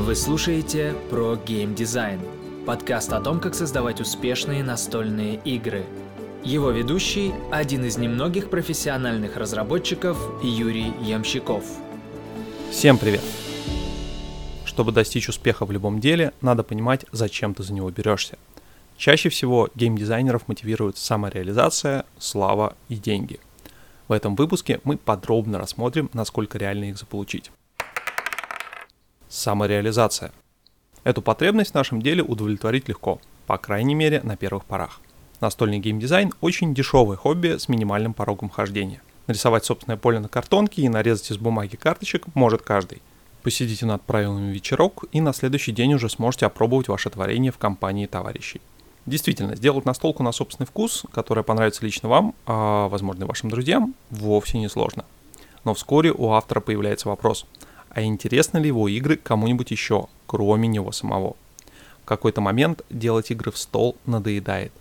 Вы слушаете про геймдизайн. Подкаст о том, как создавать успешные настольные игры. Его ведущий – один из немногих профессиональных разработчиков Юрий Ямщиков. Всем привет! Чтобы достичь успеха в любом деле, надо понимать, зачем ты за него берешься. Чаще всего геймдизайнеров мотивирует самореализация, слава и деньги. В этом выпуске мы подробно рассмотрим, насколько реально их заполучить. Самореализация. Эту потребность в нашем деле удовлетворить легко, по крайней мере на первых порах. Настольный геймдизайн – очень дешевое хобби с минимальным порогом хождения. Нарисовать собственное поле на картонке и нарезать из бумаги карточек может каждый. Посидите над правилами вечерок и на следующий день уже сможете опробовать ваше творение в компании товарищей. Действительно, сделать настолку на собственный вкус, которая понравится лично вам, а возможно и вашим друзьям, вовсе не сложно. Но вскоре у автора появляется вопрос – а интересны ли его игры кому-нибудь еще, кроме него самого. В какой-то момент делать игры в стол надоедает.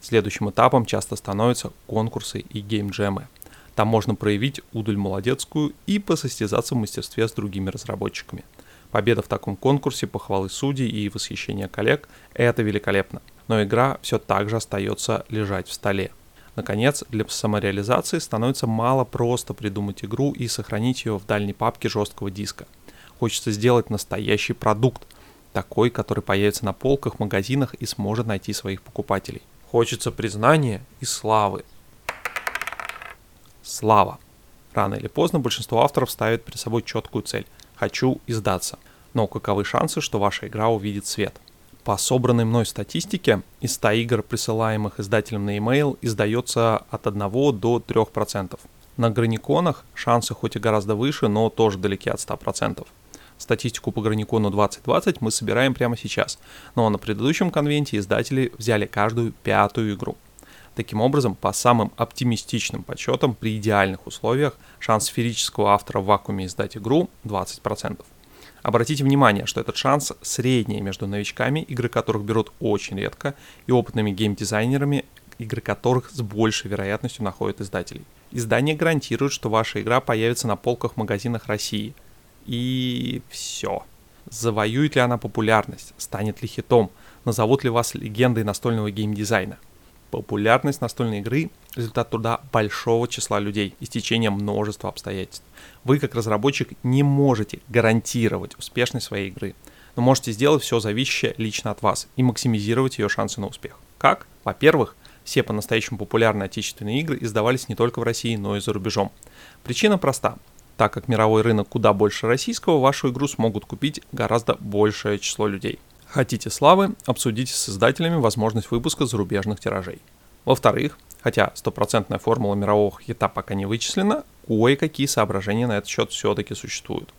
Следующим этапом часто становятся конкурсы и геймджемы. Там можно проявить удаль молодецкую и посостязаться в мастерстве с другими разработчиками. Победа в таком конкурсе, похвалы судей и восхищение коллег – это великолепно. Но игра все так же остается лежать в столе – Наконец, для самореализации становится мало просто придумать игру и сохранить ее в дальней папке жесткого диска. Хочется сделать настоящий продукт, такой, который появится на полках, магазинах и сможет найти своих покупателей. Хочется признания и славы. Слава. Рано или поздно большинство авторов ставит перед собой четкую цель – «хочу издаться». Но каковы шансы, что ваша игра увидит свет? По собранной мной статистике, из 100 игр, присылаемых издателем на e-mail, издается от 1 до 3%. На граниконах шансы хоть и гораздо выше, но тоже далеки от 100%. Статистику по граникону 2020 мы собираем прямо сейчас, но на предыдущем конвенте издатели взяли каждую пятую игру. Таким образом, по самым оптимистичным подсчетам, при идеальных условиях шанс сферического автора в вакууме издать игру 20%. Обратите внимание, что этот шанс средний между новичками, игры которых берут очень редко, и опытными геймдизайнерами, игры которых с большей вероятностью находят издателей. Издание гарантирует, что ваша игра появится на полках в магазинах России. И все. Завоюет ли она популярность? Станет ли хитом? Назовут ли вас легендой настольного геймдизайна? Популярность настольной игры – результат труда большого числа людей и стечения множества обстоятельств. Вы, как разработчик, не можете гарантировать успешность своей игры, но можете сделать все зависящее лично от вас и максимизировать ее шансы на успех. Как? Во-первых, все по-настоящему популярные отечественные игры издавались не только в России, но и за рубежом. Причина проста. Так как мировой рынок куда больше российского, вашу игру смогут купить гораздо большее число людей. Хотите славы, обсудите с издателями возможность выпуска зарубежных тиражей. Во-вторых, хотя стопроцентная формула мирового хита пока не вычислена, кое-какие соображения на этот счет все-таки существуют.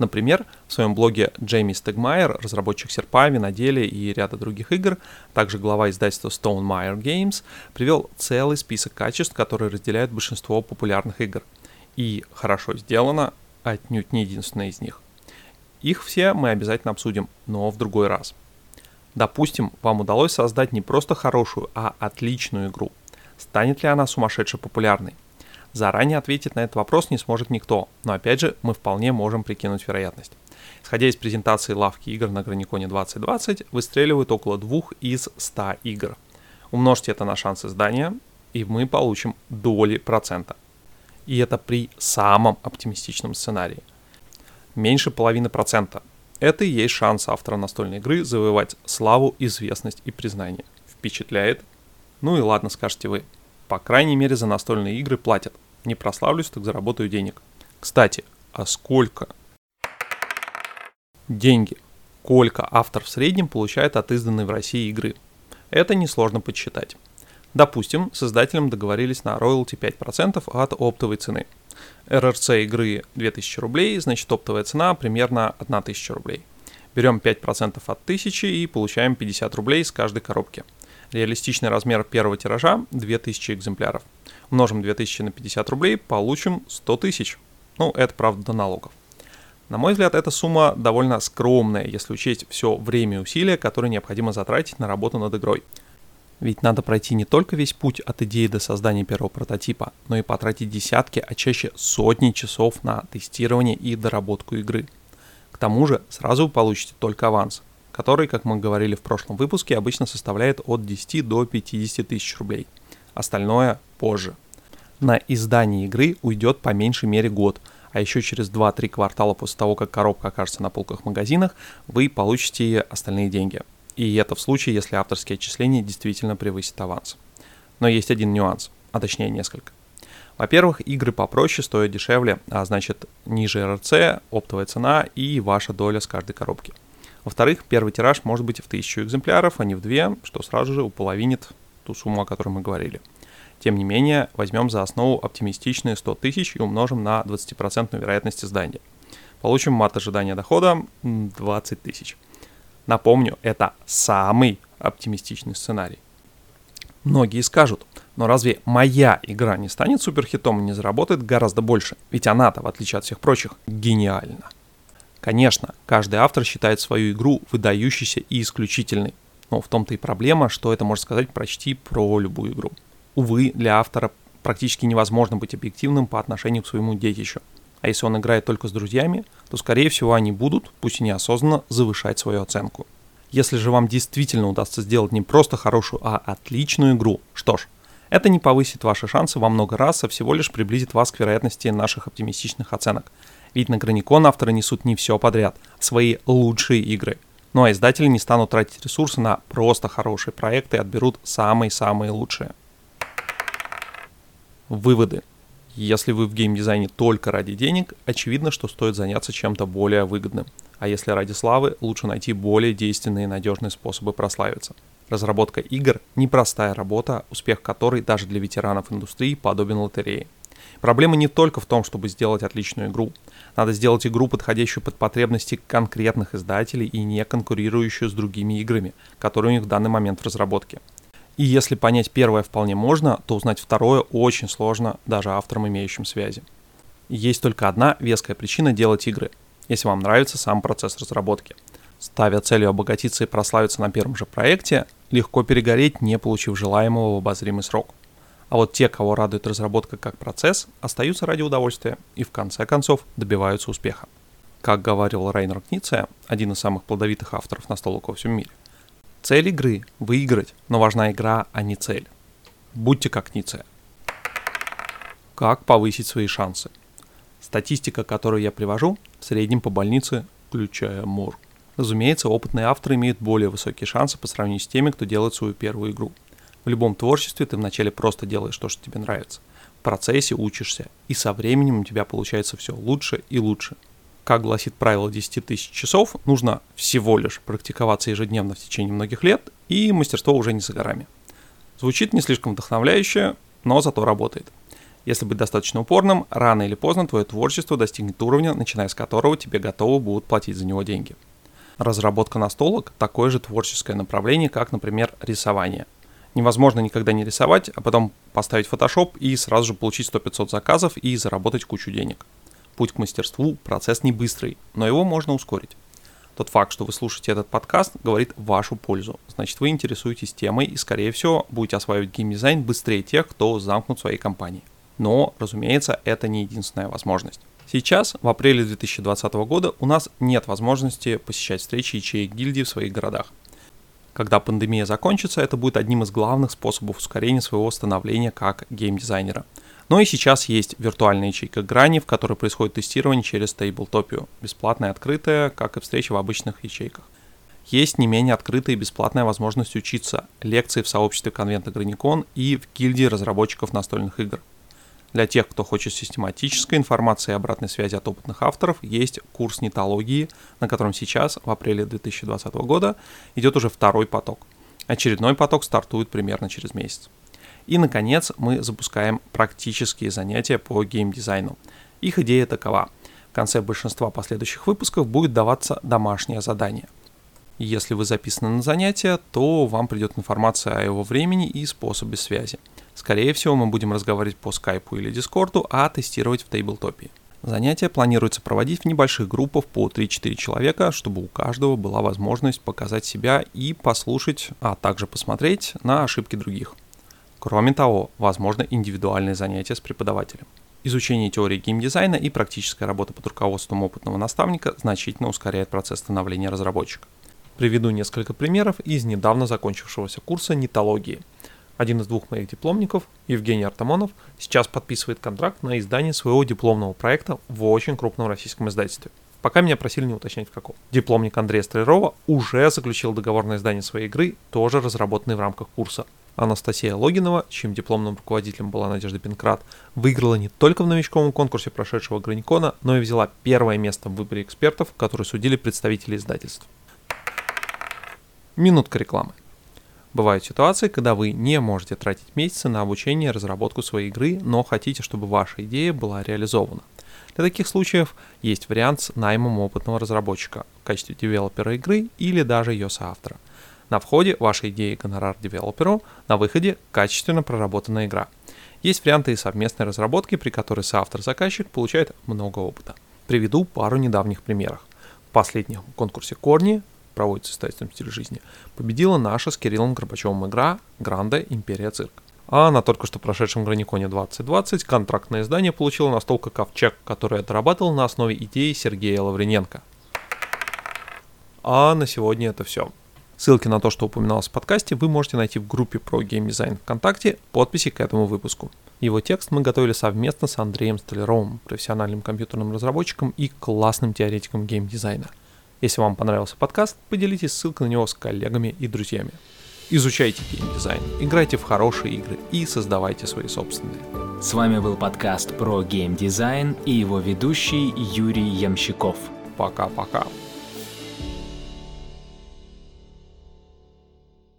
Например, в своем блоге Джейми Стегмайер, разработчик серпа, виноделия и ряда других игр, также глава издательства Stone Meyer Games, привел целый список качеств, которые разделяют большинство популярных игр. И хорошо сделано отнюдь не единственное из них. Их все мы обязательно обсудим, но в другой раз. Допустим, вам удалось создать не просто хорошую, а отличную игру. Станет ли она сумасшедше популярной? Заранее ответить на этот вопрос не сможет никто, но опять же мы вполне можем прикинуть вероятность. Исходя из презентации лавки игр на Граниконе 2020, выстреливают около 2 из 100 игр. Умножьте это на шанс издания, и мы получим доли процента. И это при самом оптимистичном сценарии – меньше половины процента. Это и есть шанс автора настольной игры завоевать славу, известность и признание. Впечатляет? Ну и ладно, скажете вы. По крайней мере, за настольные игры платят. Не прославлюсь, так заработаю денег. Кстати, а сколько? Деньги. Сколько автор в среднем получает от изданной в России игры? Это несложно подсчитать. Допустим, с издателем договорились на роялти 5% от оптовой цены – РРЦ игры 2000 рублей, значит оптовая цена примерно 1000 рублей. Берем 5% от 1000 и получаем 50 рублей с каждой коробки. Реалистичный размер первого тиража 2000 экземпляров. Умножим 2000 на 50 рублей, получим 100 тысяч. Ну, это правда до налогов. На мой взгляд, эта сумма довольно скромная, если учесть все время и усилия, которые необходимо затратить на работу над игрой. Ведь надо пройти не только весь путь от идеи до создания первого прототипа, но и потратить десятки, а чаще сотни часов на тестирование и доработку игры. К тому же сразу вы получите только аванс, который, как мы говорили в прошлом выпуске, обычно составляет от 10 до 50 тысяч рублей. Остальное позже. На издание игры уйдет по меньшей мере год, а еще через 2-3 квартала после того, как коробка окажется на полках магазинах, вы получите остальные деньги. И это в случае, если авторские отчисления действительно превысят аванс. Но есть один нюанс, а точнее несколько. Во-первых, игры попроще стоят дешевле, а значит ниже РЦ, оптовая цена и ваша доля с каждой коробки. Во-вторых, первый тираж может быть в 1000 экземпляров, а не в 2, что сразу же уполовинит ту сумму, о которой мы говорили. Тем не менее, возьмем за основу оптимистичные 100 тысяч и умножим на 20% вероятность издания. Получим мат ожидания дохода 20 тысяч. Напомню, это самый оптимистичный сценарий. Многие скажут, но разве моя игра не станет суперхитом и не заработает гораздо больше? Ведь она-то, в отличие от всех прочих, гениальна. Конечно, каждый автор считает свою игру выдающейся и исключительной. Но в том-то и проблема, что это можно сказать почти про любую игру. Увы, для автора практически невозможно быть объективным по отношению к своему детищу. А если он играет только с друзьями, то скорее всего они будут, пусть и неосознанно, завышать свою оценку. Если же вам действительно удастся сделать не просто хорошую, а отличную игру, что ж, это не повысит ваши шансы во много раз, а всего лишь приблизит вас к вероятности наших оптимистичных оценок. Ведь на Граникон авторы несут не все подряд, а свои лучшие игры. Ну а издатели не станут тратить ресурсы на просто хорошие проекты и отберут самые-самые лучшие. Выводы. Если вы в геймдизайне только ради денег, очевидно, что стоит заняться чем-то более выгодным. А если ради славы, лучше найти более действенные и надежные способы прославиться. Разработка игр – непростая работа, успех которой даже для ветеранов индустрии подобен лотерее. Проблема не только в том, чтобы сделать отличную игру. Надо сделать игру, подходящую под потребности конкретных издателей и не конкурирующую с другими играми, которые у них в данный момент в разработке. И если понять первое вполне можно, то узнать второе очень сложно даже авторам, имеющим связи. Есть только одна веская причина делать игры, если вам нравится сам процесс разработки. Ставя целью обогатиться и прославиться на первом же проекте, легко перегореть, не получив желаемого в обозримый срок. А вот те, кого радует разработка как процесс, остаются ради удовольствия и в конце концов добиваются успеха. Как говорил Рейнер Книце, один из самых плодовитых авторов настолок во всем мире – Цель игры – выиграть, но важна игра, а не цель. Будьте как Ницца. Как повысить свои шансы? Статистика, которую я привожу, в среднем по больнице, включая МОР. Разумеется, опытные авторы имеют более высокие шансы по сравнению с теми, кто делает свою первую игру. В любом творчестве ты вначале просто делаешь то, что тебе нравится. В процессе учишься, и со временем у тебя получается все лучше и лучше – как гласит правило 10 тысяч часов, нужно всего лишь практиковаться ежедневно в течение многих лет, и мастерство уже не за горами. Звучит не слишком вдохновляюще, но зато работает. Если быть достаточно упорным, рано или поздно твое творчество достигнет уровня, начиная с которого тебе готовы будут платить за него деньги. Разработка настолок – такое же творческое направление, как, например, рисование. Невозможно никогда не рисовать, а потом поставить Photoshop и сразу же получить 100-500 заказов и заработать кучу денег. Путь к мастерству – процесс не быстрый, но его можно ускорить. Тот факт, что вы слушаете этот подкаст, говорит вашу пользу. Значит, вы интересуетесь темой и, скорее всего, будете осваивать геймдизайн быстрее тех, кто замкнут в своей компании. Но, разумеется, это не единственная возможность. Сейчас, в апреле 2020 года, у нас нет возможности посещать встречи ячеек гильдии в своих городах. Когда пандемия закончится, это будет одним из главных способов ускорения своего становления как геймдизайнера – но и сейчас есть виртуальная ячейка грани, в которой происходит тестирование через Tabletopia, бесплатная открытая, как и встреча в обычных ячейках. Есть не менее открытая и бесплатная возможность учиться лекции в сообществе конвента Граникон и в гильдии разработчиков настольных игр. Для тех, кто хочет систематической информации и обратной связи от опытных авторов, есть курс нетологии, на котором сейчас, в апреле 2020 года, идет уже второй поток. Очередной поток стартует примерно через месяц. И, наконец, мы запускаем практические занятия по геймдизайну. Их идея такова. В конце большинства последующих выпусков будет даваться домашнее задание. Если вы записаны на занятие, то вам придет информация о его времени и способе связи. Скорее всего, мы будем разговаривать по скайпу или дискорду, а тестировать в тейблтопе. Занятия планируется проводить в небольших группах по 3-4 человека, чтобы у каждого была возможность показать себя и послушать, а также посмотреть на ошибки других. Кроме того, возможно индивидуальные занятия с преподавателем. Изучение теории геймдизайна и практическая работа под руководством опытного наставника значительно ускоряет процесс становления разработчика. Приведу несколько примеров из недавно закончившегося курса нитологии. Один из двух моих дипломников, Евгений Артамонов, сейчас подписывает контракт на издание своего дипломного проекта в очень крупном российском издательстве. Пока меня просили не уточнять в каком. Дипломник Андрея Столярова уже заключил договор на издание своей игры, тоже разработанный в рамках курса. Анастасия Логинова, чьим дипломным руководителем была Надежда Пинкрат, выиграла не только в новичковом конкурсе прошедшего Граникона, но и взяла первое место в выборе экспертов, которые судили представители издательств. Минутка рекламы. Бывают ситуации, когда вы не можете тратить месяцы на обучение и разработку своей игры, но хотите, чтобы ваша идея была реализована. Для таких случаев есть вариант с наймом опытного разработчика в качестве девелопера игры или даже ее соавтора. На входе ваша идея гонорар девелоперу, на выходе качественно проработанная игра. Есть варианты и совместной разработки, при которой соавтор-заказчик получает много опыта. Приведу пару недавних примеров. В последнем конкурсе Корни проводится издательством «Стиль жизни», победила наша с Кириллом Горбачевым игра «Гранда Империя Цирк». А на только что прошедшем Граниконе 2020 контрактное издание получило настолка «Ковчег», который отрабатывал на основе идеи Сергея Лаврененко. А на сегодня это все. Ссылки на то, что упоминалось в подкасте, вы можете найти в группе про геймдизайн ВКонтакте, подписи к этому выпуску. Его текст мы готовили совместно с Андреем Столяровым, профессиональным компьютерным разработчиком и классным теоретиком геймдизайна. Если вам понравился подкаст, поделитесь ссылкой на него с коллегами и друзьями. Изучайте геймдизайн, играйте в хорошие игры и создавайте свои собственные. С вами был подкаст про геймдизайн и его ведущий Юрий Ямщиков. Пока-пока.